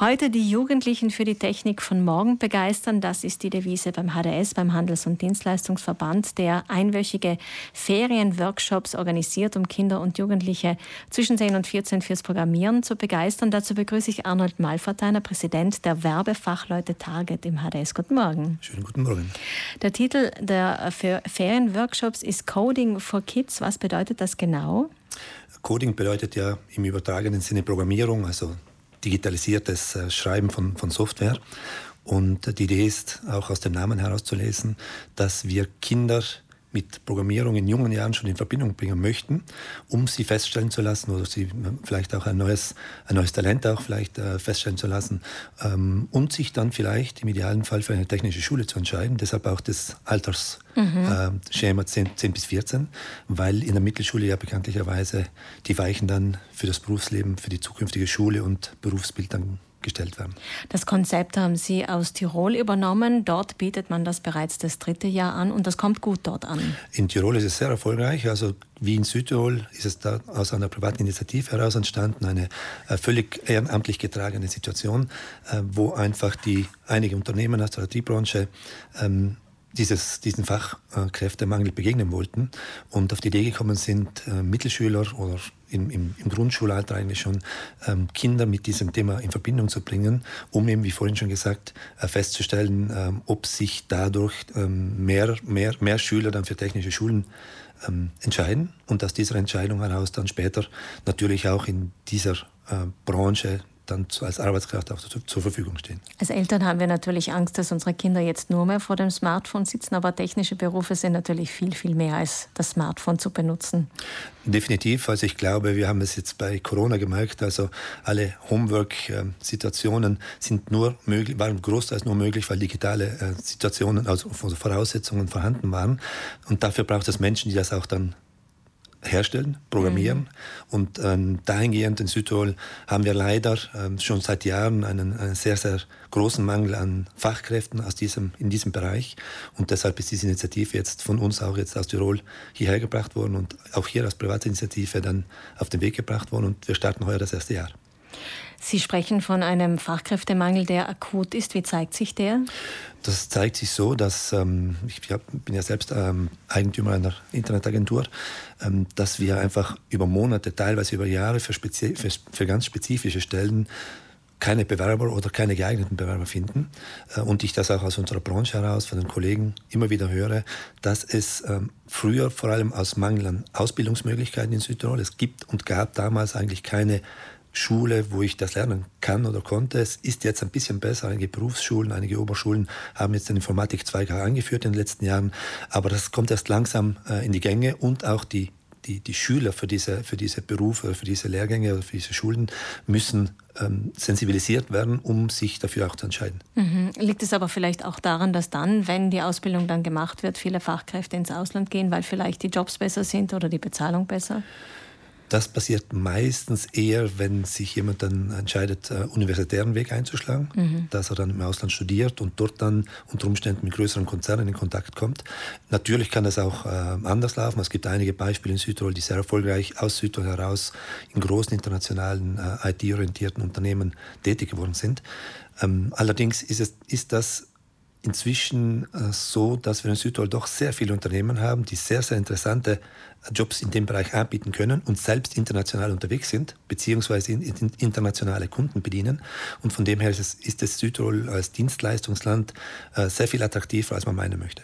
Heute die Jugendlichen für die Technik von morgen begeistern. Das ist die Devise beim HDS, beim Handels- und Dienstleistungsverband, der einwöchige Ferienworkshops organisiert, um Kinder und Jugendliche zwischen 10 und 14 fürs Programmieren zu begeistern. Dazu begrüße ich Arnold Malverteiner, Präsident der Werbefachleute Target im HDS. Guten Morgen. Schönen guten Morgen. Der Titel der Ferienworkshops ist Coding for Kids. Was bedeutet das genau? Coding bedeutet ja im übertragenen Sinne Programmierung, also digitalisiertes äh, Schreiben von, von Software. Und die Idee ist auch aus dem Namen herauszulesen, dass wir Kinder mit Programmierung in jungen Jahren schon in Verbindung bringen möchten, um sie feststellen zu lassen oder sie vielleicht auch ein neues, ein neues Talent auch vielleicht äh, feststellen zu lassen ähm, und sich dann vielleicht im idealen Fall für eine technische Schule zu entscheiden. Deshalb auch das Altersschema mhm. äh, 10, 10 bis 14, weil in der Mittelschule ja bekanntlicherweise die Weichen dann für das Berufsleben, für die zukünftige Schule und Berufsbild dann gestellt werden. Das Konzept haben Sie aus Tirol übernommen. Dort bietet man das bereits das dritte Jahr an und das kommt gut dort an. In Tirol ist es sehr erfolgreich. Also wie in Südtirol ist es da aus einer privaten Initiative heraus entstanden, eine äh, völlig ehrenamtlich getragene Situation, äh, wo einfach die einige Unternehmen aus der IT-Branche ähm, dieses, diesen Fachkräftemangel begegnen wollten und auf die Idee gekommen sind, äh, Mittelschüler oder im, im, im, Grundschulalter eigentlich schon ähm, Kinder mit diesem Thema in Verbindung zu bringen, um eben, wie vorhin schon gesagt, äh, festzustellen, ähm, ob sich dadurch ähm, mehr, mehr, mehr Schüler dann für technische Schulen ähm, entscheiden und aus dieser Entscheidung heraus dann später natürlich auch in dieser äh, Branche dann als Arbeitskraft auch zur, zur, Verfügung stehen. Als Eltern haben wir natürlich Angst, dass unsere Kinder jetzt nur mehr vor dem Smartphone sitzen, aber technische Berufe sind natürlich viel, viel mehr als das Smartphone zu benutzen. Definitiv. Also ich glaube, wir haben es jetzt bei Corona gemerkt, also alle Homework-Situationen sind nur möglich, waren großteils nur möglich, weil digitale äh, Situationen, also Voraussetzungen vorhanden waren. Und dafür braucht es Menschen, die das auch dann herstellen, programmieren. Mhm. Und ähm, dahingehend in Südtirol haben wir leider ähm, schon seit Jahren einen, einen, sehr, sehr großen Mangel an Fachkräften aus diesem, in diesem Bereich. Und deshalb ist diese Initiative jetzt von uns auch jetzt aus Tirol hierher gebracht worden und auch hier als Privatinitiative dann auf den Weg gebracht worden. Und wir starten heuer das erste Jahr. Sie sprechen von einem Fachkräftemangel, der akut ist. Wie zeigt sich der? Das zeigt sich so, dass ähm, ich bin ja selbst ähm, Eigentümer einer Internetagentur, ähm, dass wir einfach über Monate, teilweise über Jahre für, für, für ganz spezifische Stellen keine Bewerber oder keine geeigneten Bewerber finden. Äh, und ich das auch aus unserer Branche heraus von den Kollegen immer wieder höre, dass es ähm, früher vor allem aus Mangel an Ausbildungsmöglichkeiten in Südtirol, es gibt und gab damals eigentlich keine Schule, wo ich das lernen kann oder konnte. Es ist jetzt ein bisschen besser. Einige Berufsschulen, einige Oberschulen haben jetzt den Informatik-Zweig eingeführt in den letzten Jahren. Aber das kommt erst langsam äh, in die Gänge und auch die die, die Schüler für diese, für diese Berufe, für diese Lehrgänge oder für diese Schulen müssen ähm, sensibilisiert werden, um sich dafür auch zu entscheiden. Mhm. Liegt es aber vielleicht auch daran, dass dann, wenn die Ausbildung dann gemacht wird, viele Fachkräfte ins Ausland gehen, weil vielleicht die Jobs besser sind oder die Bezahlung besser? Das passiert meistens eher, wenn sich jemand dann entscheidet, äh, universitären Weg einzuschlagen, mhm. dass er dann im Ausland studiert und dort dann unter Umständen mit größeren Konzernen in Kontakt kommt. Natürlich kann das auch äh, anders laufen. Es gibt einige Beispiele in Südtirol, die sehr erfolgreich aus Südtirol heraus in großen internationalen äh, IT-orientierten Unternehmen tätig geworden sind. Ähm, allerdings ist, es, ist das inzwischen äh, so, dass wir in Südtirol doch sehr viele Unternehmen haben, die sehr, sehr interessante Jobs in dem Bereich anbieten können und selbst international unterwegs sind, beziehungsweise internationale Kunden bedienen. Und von dem her ist es, ist es Südtirol als Dienstleistungsland äh, sehr viel attraktiver, als man meinen möchte.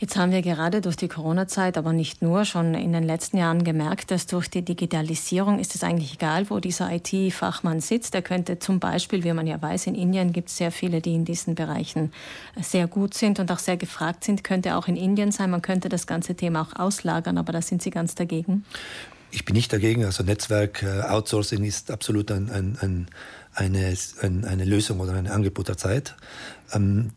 Jetzt haben wir gerade durch die Corona-Zeit, aber nicht nur, schon in den letzten Jahren gemerkt, dass durch die Digitalisierung ist es eigentlich egal, wo dieser IT-Fachmann sitzt. Er könnte zum Beispiel, wie man ja weiß, in Indien gibt es sehr viele, die in diesen Bereichen sehr gut sind und auch sehr gefragt sind, könnte auch in Indien sein. Man könnte das ganze Thema auch auslagern, aber da sind Sie ganz dagegen. Ich bin nicht dagegen. Also Netzwerk, äh, Outsourcing ist absolut ein, ein, ein, eine, eine Lösung oder ein Angebot der Zeit. Ähm,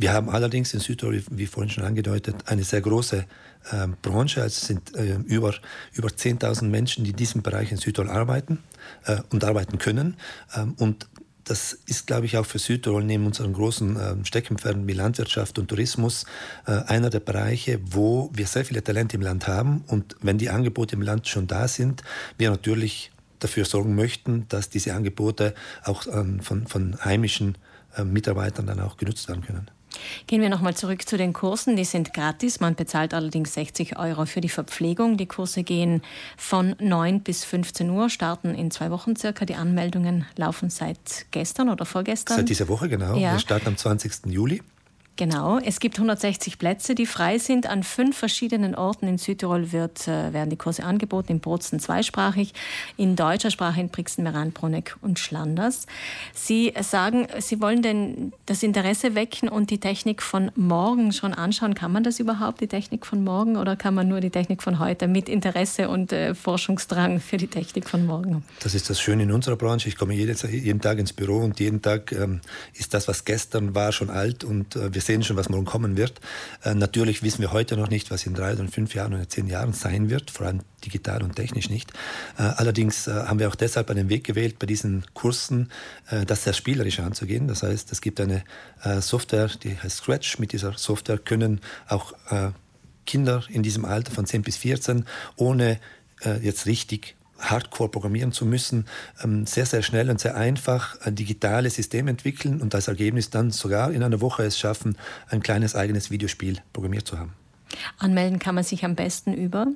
wir haben allerdings in Südtirol, wie vorhin schon angedeutet, eine sehr große äh, Branche. Also es sind äh, über, über 10.000 Menschen, die in diesem Bereich in Südtirol arbeiten äh, und arbeiten können. Ähm, und das ist, glaube ich, auch für Südtirol neben unseren großen äh, Steckenpferden wie Landwirtschaft und Tourismus äh, einer der Bereiche, wo wir sehr viele Talente im Land haben. Und wenn die Angebote im Land schon da sind, wir natürlich dafür sorgen möchten, dass diese Angebote auch ähm, von, von heimischen äh, Mitarbeitern dann auch genutzt werden können. Gehen wir nochmal zurück zu den Kursen. Die sind gratis. Man bezahlt allerdings 60 Euro für die Verpflegung. Die Kurse gehen von 9 bis 15 Uhr, starten in zwei Wochen circa. Die Anmeldungen laufen seit gestern oder vorgestern. Seit dieser Woche, genau. Ja. Wir starten am 20. Juli. Genau, es gibt 160 Plätze, die frei sind. An fünf verschiedenen Orten in Südtirol wird, äh, werden die Kurse angeboten. In Bozen zweisprachig, in deutscher Sprache in Brixen, Meran, Bruneck und Schlanders. Sie sagen, Sie wollen denn das Interesse wecken und die Technik von morgen schon anschauen. Kann man das überhaupt, die Technik von morgen, oder kann man nur die Technik von heute mit Interesse und äh, Forschungsdrang für die Technik von morgen? Das ist das Schöne in unserer Branche. Ich komme jeden, Tag ins Büro und jeden Tag ähm, ist das, was gestern war, schon alt und äh, wir sehen schon, was morgen kommen wird. Äh, natürlich wissen wir heute noch nicht, was in drei oder fünf Jahren oder zehn Jahren sein wird, vor allem digital und technisch nicht. Äh, allerdings äh, haben wir auch deshalb einen Weg gewählt, bei diesen Kursen äh, das sehr spielerisch anzugehen. Das heißt, es gibt eine äh, Software, die heißt Scratch. Mit dieser Software können auch äh, Kinder in diesem Alter von 10 bis 14 ohne jetzt richtig Hardcore programmieren zu müssen, ähm, sehr, sehr schnell und sehr einfach ein digitales System entwickeln und als Ergebnis dann sogar in einer Woche es schaffen, ein kleines eigenes Videospiel programmiert zu haben. Anmelden kann man sich am besten über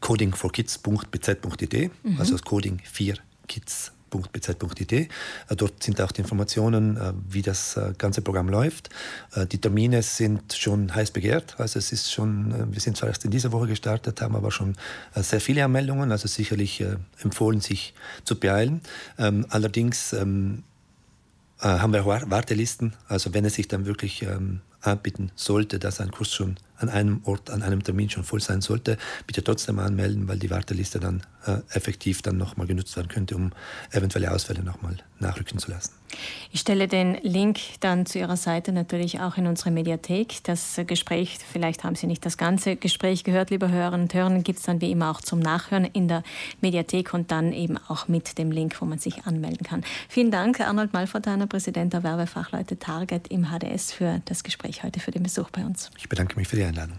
codingforkids.bz.id, mhm. also das Coding 4 Kids www.bz.it. Äh, dort sind auch die Informationen, äh, wie das äh, ganze Programm läuft. Die Termine sind schon heiß begehrt. Also es ist schon, wir sind zwar erst in dieser Woche gestartet, haben aber schon sehr viele Anmeldungen, also sicherlich empfohlen, sich zu beeilen. Ähm, allerdings ähm, haben wir Wartelisten. Also wenn es sich dann wirklich ähm, anbieten sollte, dass ein Kurs schon an einem Ort, an einem Termin schon voll sein sollte, bitte trotzdem anmelden, weil die Warteliste dann äh, effektiv dann nochmal genutzt werden könnte, um eventuelle Ausfälle nochmal nachrücken zu lassen. Ich stelle den Link dann zu Ihrer Seite natürlich auch in unsere Mediathek. Das Gespräch, vielleicht haben Sie nicht das ganze Gespräch gehört, liebe Hörerinnen und Hörer, gibt es dann wie immer auch zum Nachhören in der Mediathek und dann eben auch mit dem Link, wo man sich anmelden kann. Vielen Dank, Arnold Malfortaner, Präsident der Werbefachleute Target im HDS, für das Gespräch heute, für den Besuch bei uns. Ich bedanke mich für die Einladung. verendaną.